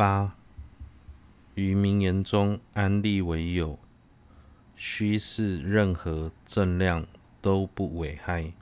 八，于名言中安立为有，须是任何正量都不危害。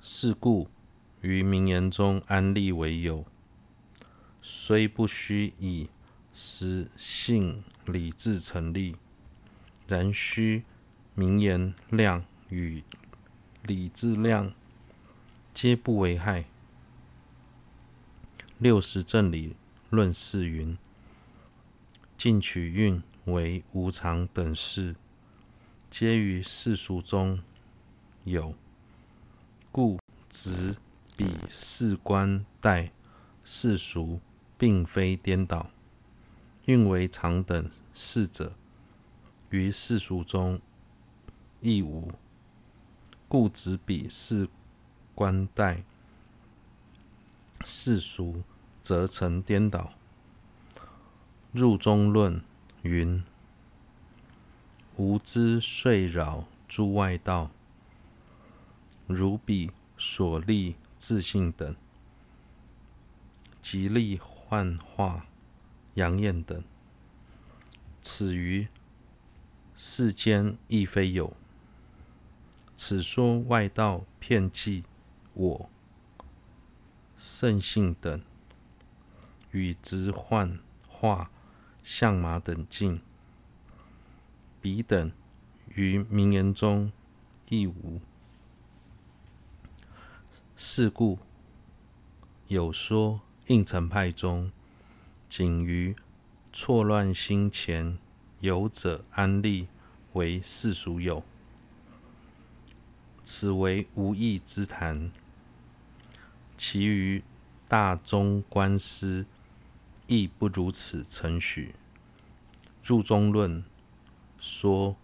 是故于名言中安立为有，虽不须以实性理智成立，然须名言量与理智量皆不危害。六十正理论释云：进取运为无常等事，皆于世俗中有。故执彼事观待世俗，并非颠倒。运为常等事者，于世俗中亦无。故执彼事观待世俗，则成颠倒。入中论云：无知遂扰诸外道。如彼所立自信等，极力幻化、阳焰等，此于世间亦非有。此说外道骗计我、圣性等，与执幻化、相马等境，彼等于名言中亦无。是故有说应成派中，仅于错乱心前有者安立为世俗有，此为无义之谈。其余大中观师亦不如此承许。注中论说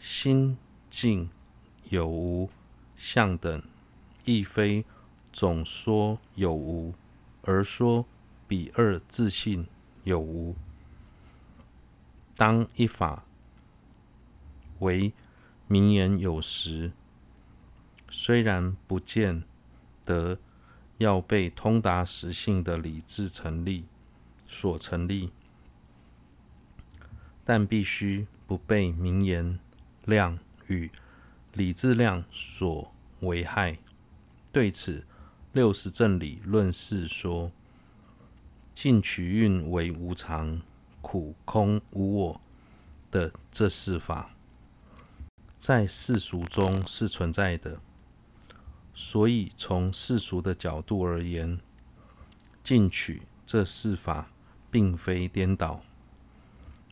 心境有无相等。亦非总说有无，而说彼二自信有无。当一法为名言有时，虽然不见得要被通达实性的理智成立所成立，但必须不被名言量与理智量所危害。对此，六十正理论是说：进取运为无常、苦、空、无我的这四法，在世俗中是存在的。所以从世俗的角度而言，进取这四法并非颠倒，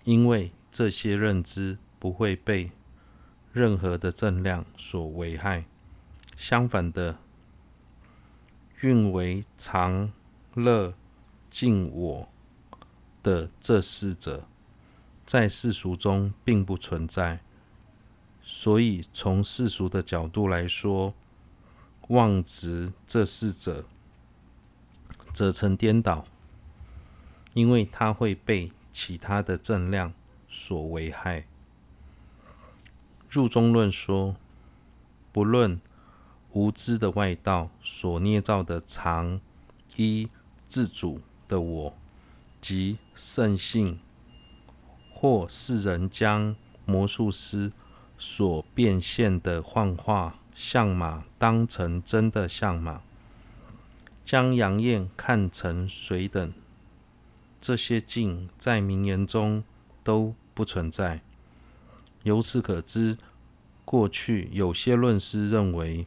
因为这些认知不会被任何的正量所危害。相反的。运为常、乐、净、我的这四者，在世俗中并不存在，所以从世俗的角度来说，妄执这四者，则成颠倒，因为它会被其他的正量所危害。入中论说，不论。无知的外道所捏造的常、一、自主的我及圣性，或是人将魔术师所变现的幻化相马当成真的相马，将阳焰看成水等，这些境在名言中都不存在。由此可知，过去有些论师认为。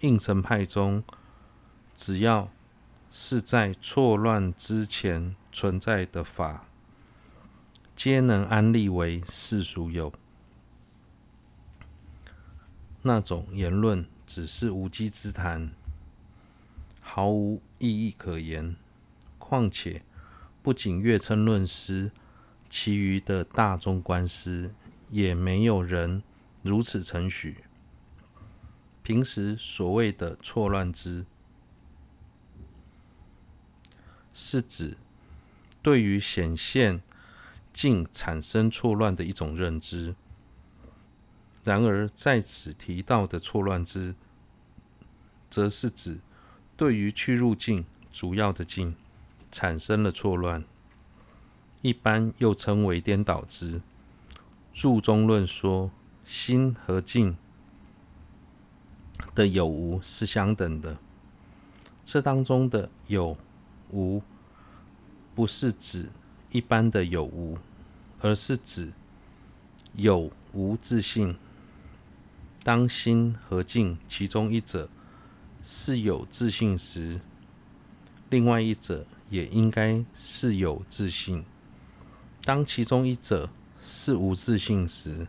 应成派中，只要是在错乱之前存在的法，皆能安立为世俗有。那种言论只是无稽之谈，毫无意义可言。况且，不仅月称论师，其余的大中观师也没有人如此承许。平时所谓的错乱之，是指对于显现境产生错乱的一种认知。然而在此提到的错乱之，则是指对于去入境主要的境产生了错乱，一般又称为颠倒之。注中论说，心和境的有无是相等的。这当中的有无，不是指一般的有无，而是指有无自性。当心和境其中一者是有自性时，另外一者也应该是有自信；当其中一者是无自信时，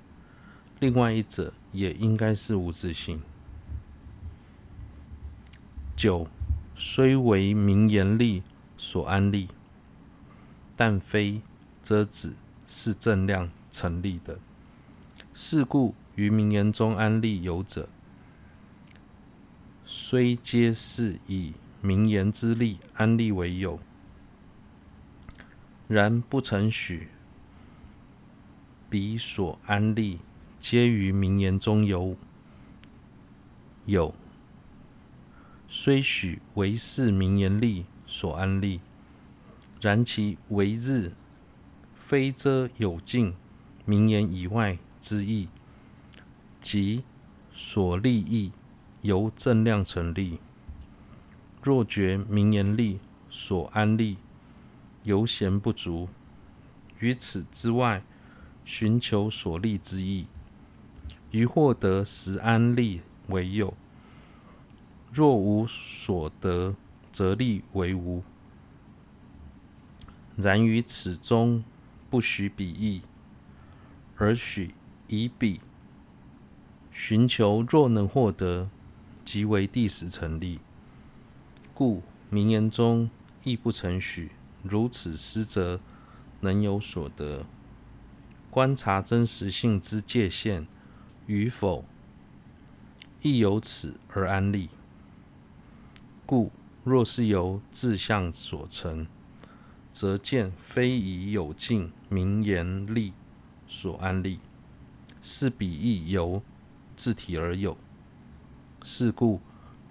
另外一者也应该是无自信。九，虽为名言力所安立，但非遮止是正量成立的。是故于名言中安立有者，虽皆是以名言之力安立为有，然不承许彼所安立皆于名言中有有，虽许为是名言力所安立，然其为日非遮有尽名言以外之意，即所立意由正量成立。若觉名言利所安利犹嫌不足，于此之外寻求所利之意，于获得时安利为有；若无所得，则利为无。然于此中不许彼意，而许。以彼寻求，若能获得，即为第十成立。故名言中亦不承许如此失则能有所得。观察真实性之界限与否，亦由此而安立。故若是由自相所成，则见非以有境名言力所安立。是彼亦由自体而有，是故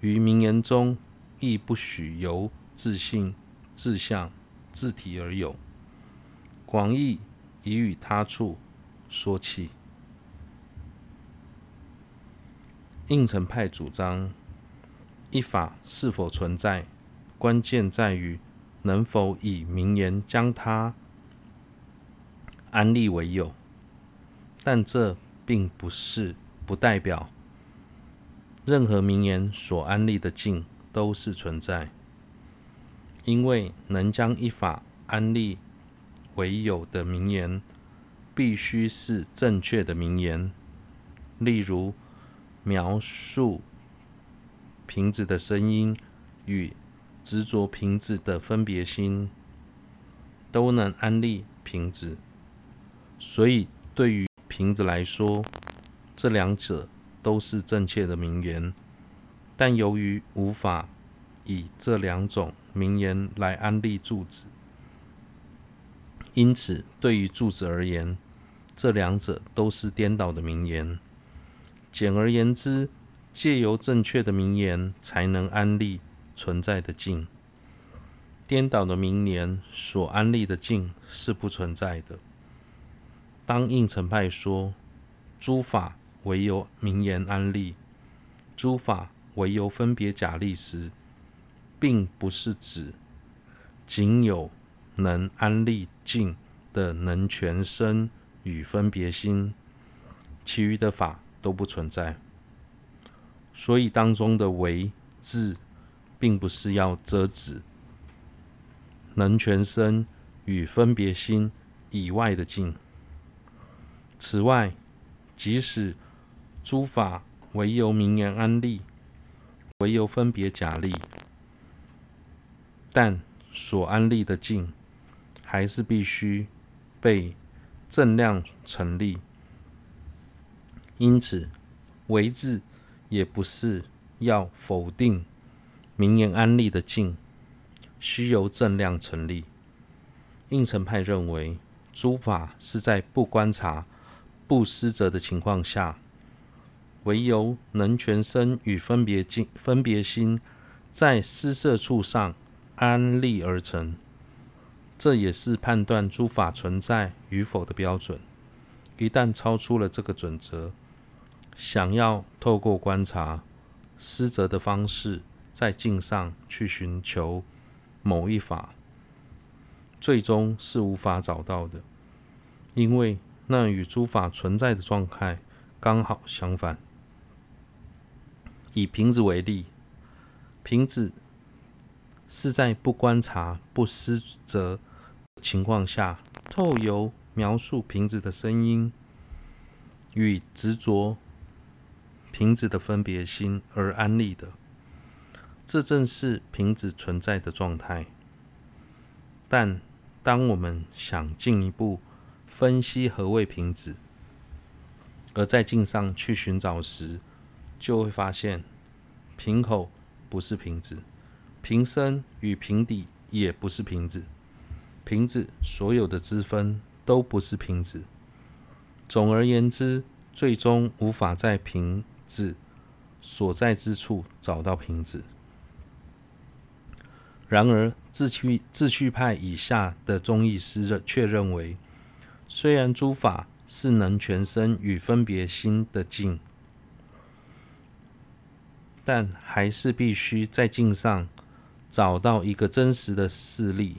于名言中亦不许由自性、自相、自体而有。广义已与他处说起。应成派主张，一法是否存在，关键在于能否以名言将它安立为有，但这。并不是不代表任何名言所安立的境都是存在，因为能将一法安立为有的名言，必须是正确的名言。例如，描述瓶子的声音与执着瓶子的分别心，都能安立瓶子。所以，对于瓶子来说，这两者都是正确的名言，但由于无法以这两种名言来安立柱子，因此对于柱子而言，这两者都是颠倒的名言。简而言之，借由正确的名言才能安立存在的境，颠倒的名言所安立的境是不存在的。当应成派说诸法唯有名言安立，诸法唯由分别假立时，并不是指仅有能安立境的能全身与分别心，其余的法都不存在。所以当中的唯字，并不是要遮止能全身与分别心以外的境。此外，即使诸法唯由名言安立，唯由分别假立，但所安立的境，还是必须被正量成立。因此，唯字也不是要否定名言安立的境，须由正量成立。应成派认为，诸法是在不观察。不施者的情况下，唯由能全身与分别境、分别心在施设处上安立而成，这也是判断诸法存在与否的标准。一旦超出了这个准则，想要透过观察思择的方式，在境上去寻求某一法，最终是无法找到的，因为那与诸法存在的状态刚好相反。以瓶子为例，瓶子是在不观察、不思择情况下，透由描述瓶子的声音与执着瓶子的分别心而安立的。这正是瓶子存在的状态。但当我们想进一步分析何谓瓶子，而在镜上去寻找时，就会发现，瓶口不是瓶子，瓶身与瓶底也不是瓶子，瓶子所有的支分都不是瓶子。总而言之，最终无法在瓶子所在之处找到瓶子。然而，自趣自趣派以下的中义师却认为，虽然诸法是能全身与分别心的境。但还是必须在境上找到一个真实的事例，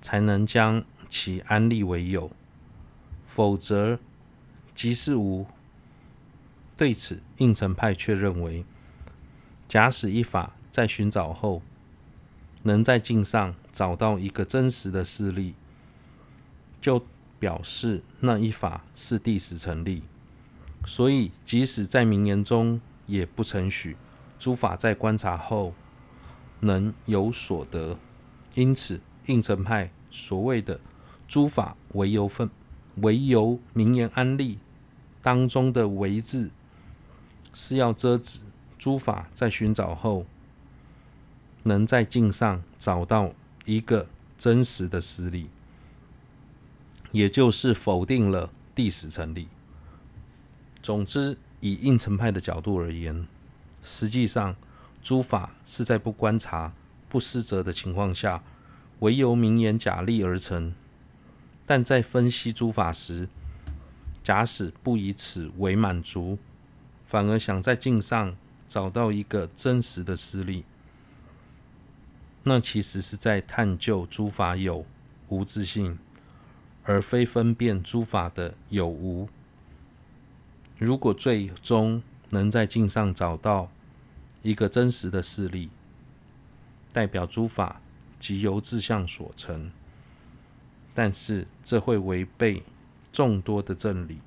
才能将其安立为有，否则即是无。对此，应成派却认为，假使一法在寻找后，能在境上找到一个真实的事例，就表示那一法是第十成立。所以，即使在名言中，也不承许诸法在观察后能有所得，因此应成派所谓的诸法唯由分唯由名言安立当中的“唯”字，是要遮止诸法在寻找后能在境上找到一个真实的实理，也就是否定了谛实成立。总之。以应成派的角度而言，实际上诸法是在不观察、不思择的情况下，唯由名言假立而成。但在分析诸法时，假使不以此为满足，反而想在境上找到一个真实的实理，那其实是在探究诸法有无自性，而非分辨诸法的有无。如果最终能在镜上找到一个真实的事例，代表诸法即由自相所成，但是这会违背众多的正理，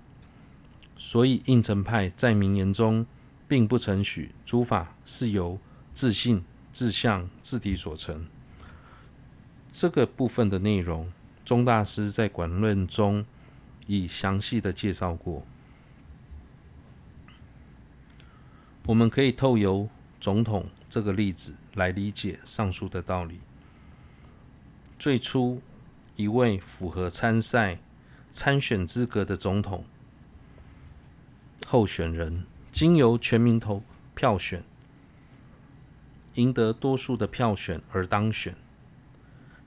所以应成派在名言中并不承许诸法是由自信、自相、自体所成。这个部分的内容，宗大师在广论中已详细的介绍过。我们可以透由总统这个例子来理解上述的道理。最初，一位符合参赛参选资格的总统候选人，经由全民投票选，赢得多数的票选而当选，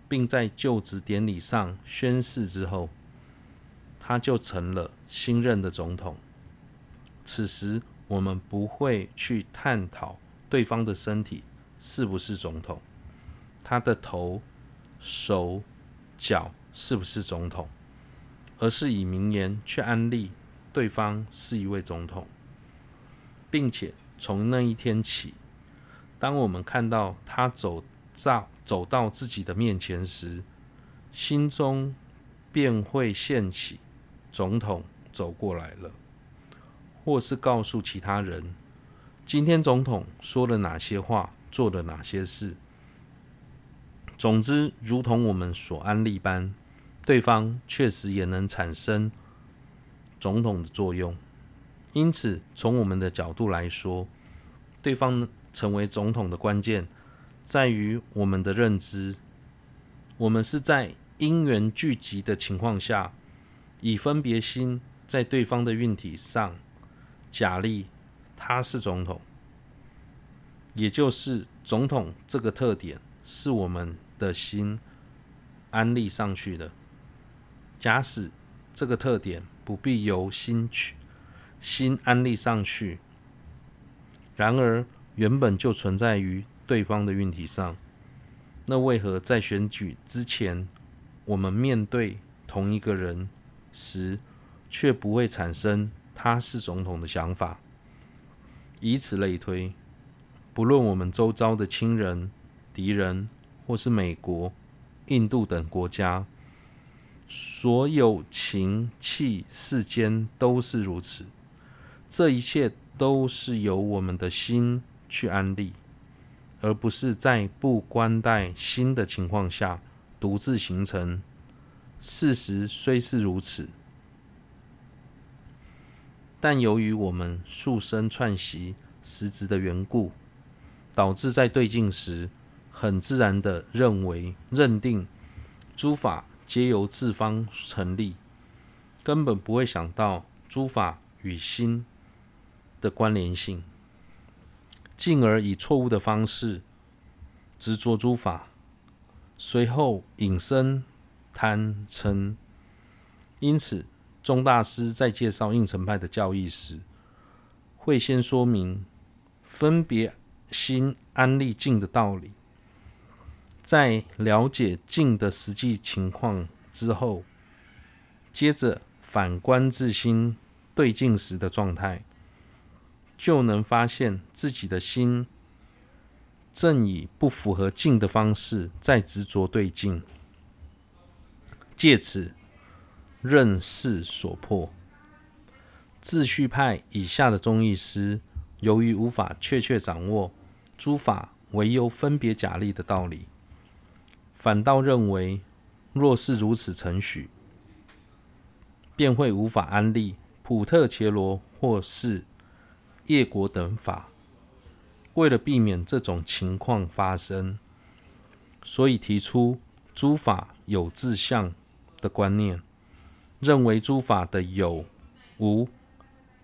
并在就职典礼上宣誓之后，他就成了新任的总统。此时，我们不会去探讨对方的身体是不是总统，他的头、手、脚是不是总统，而是以名言去安利对方是一位总统，并且从那一天起，当我们看到他走到走到自己的面前时，心中便会现起总统走过来了。或是告诉其他人，今天总统说了哪些话，做了哪些事。总之，如同我们所安利般，对方确实也能产生总统的作用。因此，从我们的角度来说，对方成为总统的关键，在于我们的认知。我们是在因缘聚集的情况下，以分别心在对方的运体上。假立他是总统，也就是总统这个特点是我们的心安立上去的。假使这个特点不必由心去心安立上去，然而原本就存在于对方的运体上，那为何在选举之前，我们面对同一个人时，却不会产生他是总统的想法？以此类推，不论我们周遭的亲人、敌人，或是美国、印度等国家，所有情气世间都是如此。这一切都是由我们的心去安立，而不是在不关待心的情况下独自形成。事实虽是如此。但由于我们素身串习实质的缘故，导致在对境时，很自然地认为、认定诸法皆由自方成立，根本不会想到诸法与心的关联性，进而以错误的方式执着诸法，随后引生贪嗔。因此，钟大师在介绍应成派的教义时，会先说明分别心安立境的道理。在了解境的实际情况之后，接着反观自心对境时的状态，就能发现自己的心正以不符合境的方式在执着对境，借此。认识所迫，秩序派以下的宗义师，由于无法确切掌握诸法唯由分别假立的道理，反倒认为若是如此承许，便会无法安立普特切罗或是业果等法。为了避免这种情况发生，所以提出诸法有自相的观念。认为诸法的有无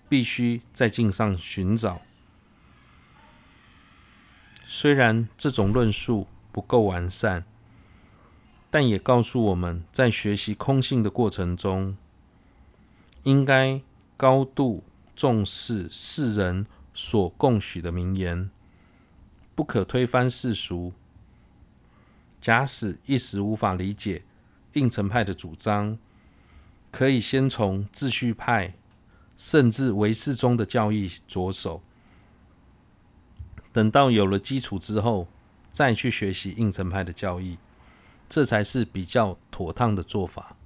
必须在境上寻找。虽然这种论述不够完善，但也告诉我们在学习空性的过程中，应该高度重视世人所共许的名言，不可推翻世俗。假使一时无法理解应成派的主张，可以先从秩序派，甚至唯识宗的教义着手，等到有了基础之后，再去学习应成派的教义，这才是比较妥当的做法。